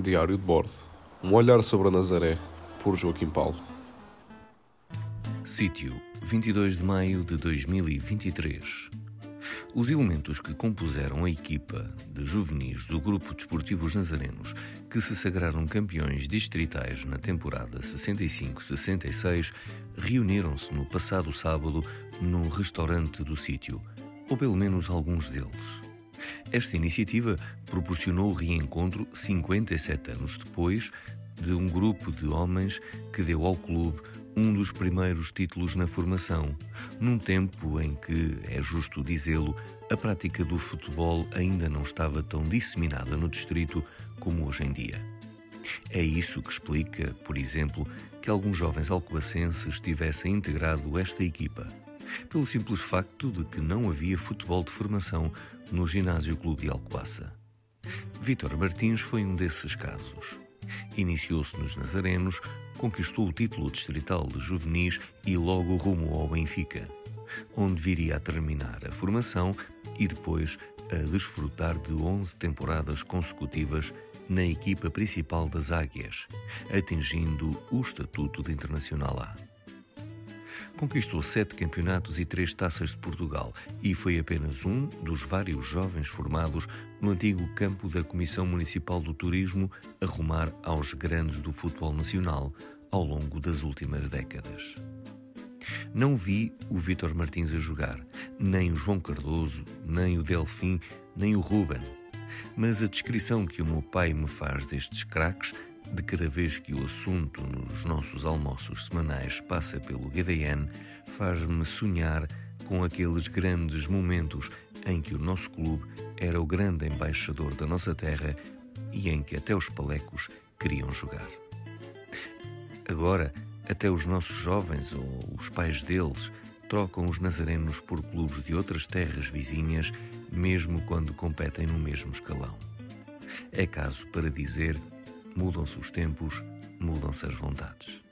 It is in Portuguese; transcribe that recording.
Diário de bordo. Um olhar sobre a Nazaré, por Joaquim Paulo. Sítio, 22 de maio de 2023. Os elementos que compuseram a equipa de juvenis do Grupo Desportivos Nazarenos, que se sagraram campeões distritais na temporada 65-66, reuniram-se no passado sábado num restaurante do sítio, ou pelo menos alguns deles. Esta iniciativa proporcionou o reencontro 57 anos depois de um grupo de homens que deu ao clube um dos primeiros títulos na formação, num tempo em que, é justo dizê-lo, a prática do futebol ainda não estava tão disseminada no distrito como hoje em dia. É isso que explica, por exemplo, que alguns jovens alcoacenses tivessem integrado esta equipa pelo simples facto de que não havia futebol de formação no Ginásio Clube de Alcoaça. Vítor Martins foi um desses casos. Iniciou-se nos Nazarenos, conquistou o título distrital de juvenis e logo rumou ao Benfica, onde viria a terminar a formação e depois a desfrutar de 11 temporadas consecutivas na equipa principal das Águias, atingindo o estatuto de Internacional A. Conquistou sete campeonatos e três taças de Portugal e foi apenas um dos vários jovens formados no antigo campo da Comissão Municipal do Turismo a rumar aos grandes do futebol nacional ao longo das últimas décadas. Não vi o Vítor Martins a jogar, nem o João Cardoso, nem o Delfim, nem o Ruben. Mas a descrição que o meu pai me faz destes craques de cada vez que o assunto nos nossos almoços semanais passa pelo GDN, faz-me sonhar com aqueles grandes momentos em que o nosso clube era o grande embaixador da nossa terra e em que até os palecos queriam jogar. Agora, até os nossos jovens ou os pais deles trocam os nazarenos por clubes de outras terras vizinhas, mesmo quando competem no mesmo escalão. É caso para dizer Mudam-se os tempos, mudam-se as vontades.